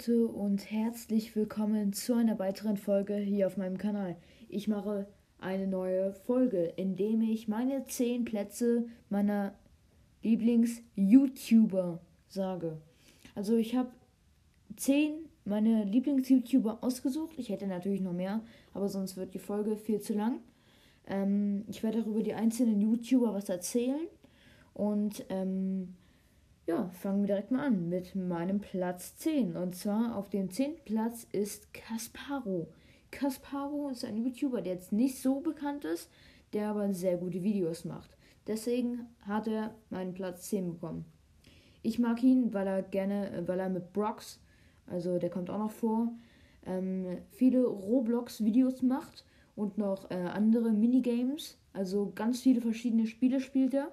Leute und herzlich willkommen zu einer weiteren Folge hier auf meinem Kanal. Ich mache eine neue Folge, in dem ich meine 10 Plätze meiner Lieblings-YouTuber sage. Also ich habe 10 meine Lieblings-YouTuber ausgesucht. Ich hätte natürlich noch mehr, aber sonst wird die Folge viel zu lang. Ähm, ich werde auch über die einzelnen YouTuber was erzählen und ähm, ja, fangen wir direkt mal an mit meinem Platz 10. Und zwar auf dem 10. Platz ist Kasparo. Kasparo ist ein YouTuber, der jetzt nicht so bekannt ist, der aber sehr gute Videos macht. Deswegen hat er meinen Platz 10 bekommen. Ich mag ihn, weil er gerne, weil er mit Brox, also der kommt auch noch vor, ähm, viele Roblox-Videos macht und noch äh, andere Minigames. Also ganz viele verschiedene Spiele spielt er.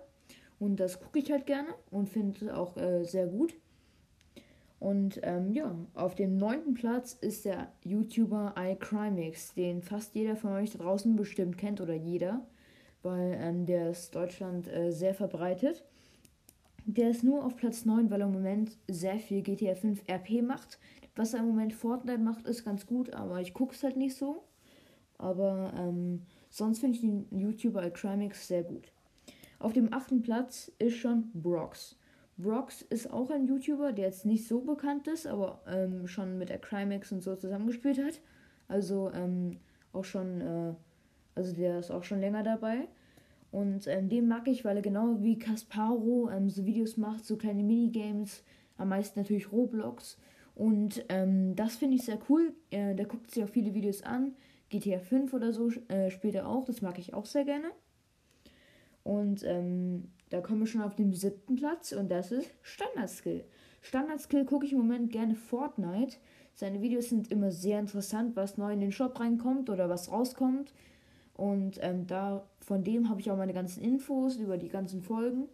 Und das gucke ich halt gerne und finde es auch äh, sehr gut. Und ähm, ja, auf dem neunten Platz ist der YouTuber iCrimix, den fast jeder von euch da draußen bestimmt kennt oder jeder, weil ähm, der ist Deutschland äh, sehr verbreitet. Der ist nur auf Platz 9, weil er im Moment sehr viel GTA 5 RP macht. Was er im Moment Fortnite macht, ist ganz gut, aber ich gucke es halt nicht so. Aber ähm, sonst finde ich den YouTuber iCrimix sehr gut. Auf dem achten Platz ist schon Brox. Brox ist auch ein YouTuber, der jetzt nicht so bekannt ist, aber ähm, schon mit der Crimex und so zusammengespielt hat. Also ähm, auch schon, äh, also der ist auch schon länger dabei. Und ähm, den mag ich, weil er genau wie Kasparo ähm, so Videos macht, so kleine Minigames, am meisten natürlich Roblox. Und ähm, das finde ich sehr cool. Äh, der guckt sich auch viele Videos an. GTA 5 oder so äh, spielt er auch, das mag ich auch sehr gerne. Und ähm, da kommen wir schon auf den siebten Platz und das ist Standard-Skill. Standard-Skill gucke ich im Moment gerne Fortnite. Seine Videos sind immer sehr interessant, was neu in den Shop reinkommt oder was rauskommt. Und ähm, da von dem habe ich auch meine ganzen Infos über die ganzen Folgen.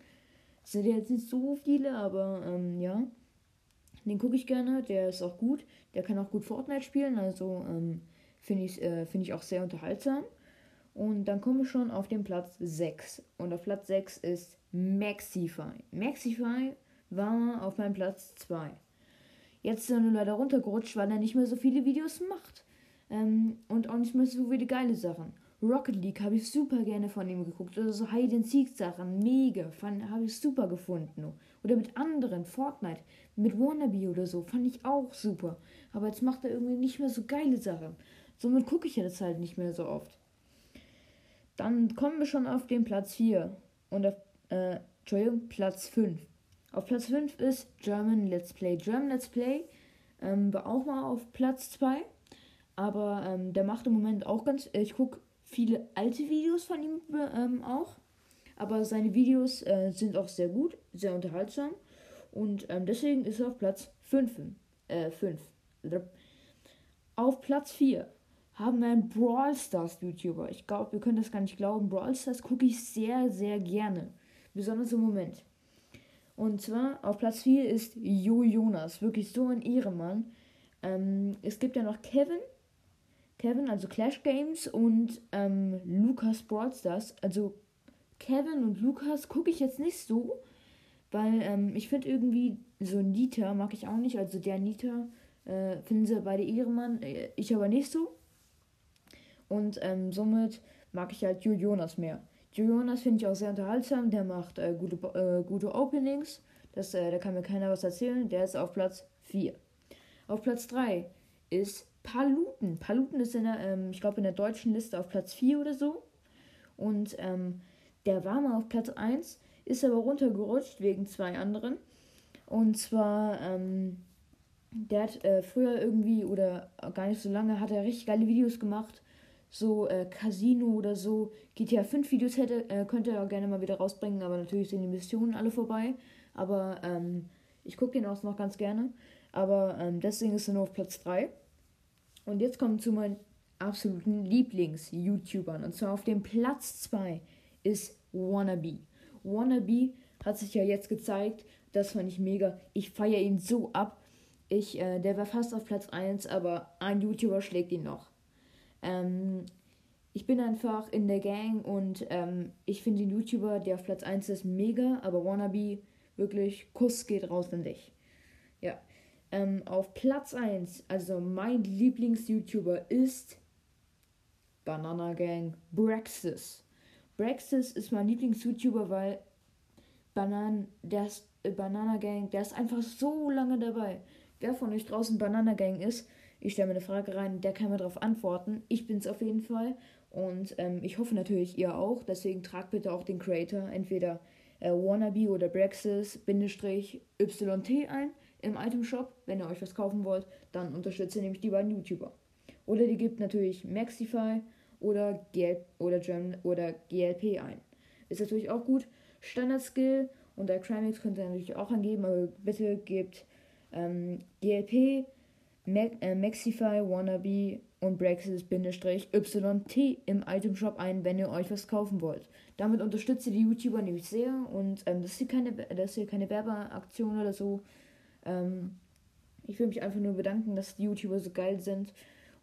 Es sind jetzt nicht so viele, aber ähm, ja. Den gucke ich gerne, der ist auch gut. Der kann auch gut Fortnite spielen, also ähm, finde ich, äh, find ich auch sehr unterhaltsam. Und dann kommen wir schon auf den Platz 6. Und auf Platz 6 ist Maxify. Maxify war auf meinem Platz 2. Jetzt ist er nur leider runtergerutscht, weil er nicht mehr so viele Videos macht. Ähm, und auch nicht mehr so viele geile Sachen. Rocket League habe ich super gerne von ihm geguckt. Oder so Hide and Seek Sachen. Mega. Habe ich super gefunden. Oder mit anderen. Fortnite. Mit Wannabe oder so. Fand ich auch super. Aber jetzt macht er irgendwie nicht mehr so geile Sachen. Somit gucke ich jetzt halt nicht mehr so oft. Dann kommen wir schon auf den Platz 4 und auf, äh, Entschuldigung, Platz 5. Auf Platz 5 ist German Let's Play. German Let's Play ähm, war auch mal auf Platz 2, aber ähm, der macht im Moment auch ganz, äh, ich gucke viele alte Videos von ihm ähm, auch, aber seine Videos äh, sind auch sehr gut, sehr unterhaltsam und ähm, deswegen ist er auf Platz 5. Äh, 5. Auf Platz 4 haben wir einen Brawl Stars YouTuber. Ich glaube, wir können das gar nicht glauben. Brawl Stars gucke ich sehr, sehr gerne. Besonders im Moment. Und zwar auf Platz 4 ist Jo Jonas. Wirklich so ein Ehrenmann. Ähm, es gibt ja noch Kevin. Kevin, also Clash Games und ähm, Lukas Brawl Stars. Also Kevin und Lukas gucke ich jetzt nicht so, weil ähm, ich finde irgendwie so Nita mag ich auch nicht. Also der Nita äh, finden sie beide Ehrenmann. Äh, ich aber nicht so. Und ähm, somit mag ich halt Joe Jonas mehr. Joe Jonas finde ich auch sehr unterhaltsam. Der macht äh, gute, äh, gute Openings. Das, äh, da kann mir keiner was erzählen. Der ist auf Platz 4. Auf Platz 3 ist Paluten. Paluten ist in der, ähm, ich glaube, in der deutschen Liste auf Platz 4 oder so. Und ähm, der war mal auf Platz 1, ist aber runtergerutscht wegen zwei anderen. Und zwar, ähm, der hat äh, früher irgendwie oder gar nicht so lange, hat er richtig geile Videos gemacht so äh, Casino oder so GTA 5 Videos hätte, äh, könnte er auch gerne mal wieder rausbringen, aber natürlich sind die Missionen alle vorbei. Aber ähm, ich gucke den auch noch ganz gerne. Aber ähm, deswegen ist er nur auf Platz 3. Und jetzt kommen zu meinen absoluten Lieblings-YouTubern. Und zwar auf dem Platz 2 ist Wannabe. Wannabe hat sich ja jetzt gezeigt. Das fand ich mega. Ich feiere ihn so ab. Ich, äh, der war fast auf Platz 1, aber ein YouTuber schlägt ihn noch. Ähm, ich bin einfach in der Gang und ähm, ich finde den YouTuber, der auf Platz 1 ist, mega, aber Wannabe, wirklich, Kuss geht raus an dich. Ja. Ähm, auf Platz 1, also mein Lieblings-YouTuber ist Banana Gang Braxis. Braxis ist mein Lieblings-YouTuber, weil Banan, der ist, äh, Banana Gang, der ist einfach so lange dabei. Wer von euch draußen Banana Gang ist, ich stelle mir eine Frage rein, der kann mir darauf antworten. Ich bin es auf jeden Fall. Und ähm, ich hoffe natürlich, ihr auch. Deswegen tragt bitte auch den Creator, entweder äh, Wannabe oder Brexis-YT ein im Item Shop. Wenn ihr euch was kaufen wollt, dann unterstützt ihr nämlich die beiden YouTuber. Oder die gibt natürlich Maxify oder, GL oder, German oder GLP ein. Ist natürlich auch gut. Standard Skill und der Crimix könnt ihr natürlich auch angeben, aber bitte gebt ähm, GLP, Mac, äh, Maxify, Wannabe und Brexit-YT im Item Shop ein, wenn ihr euch was kaufen wollt. Damit unterstützt ihr die YouTuber nämlich sehr und ähm, das, ist hier keine, keine Werbeaktion oder so. Ähm, ich will mich einfach nur bedanken, dass die YouTuber so geil sind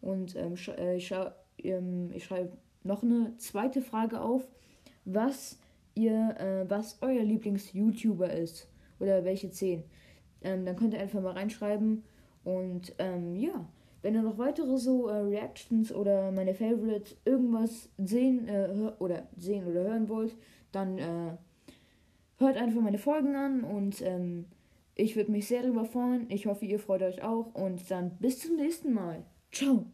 und ähm, sch äh, ich, ähm, ich schreibe noch eine zweite Frage auf. Was ihr, äh, was euer Lieblings-YouTuber ist oder welche 10. Ähm, dann könnt ihr einfach mal reinschreiben. Und ähm, ja, wenn ihr noch weitere so äh, Reactions oder meine Favorites irgendwas sehen äh, oder sehen oder hören wollt, dann äh, hört einfach meine Folgen an und ähm, ich würde mich sehr darüber freuen. Ich hoffe, ihr freut euch auch und dann bis zum nächsten Mal. Ciao.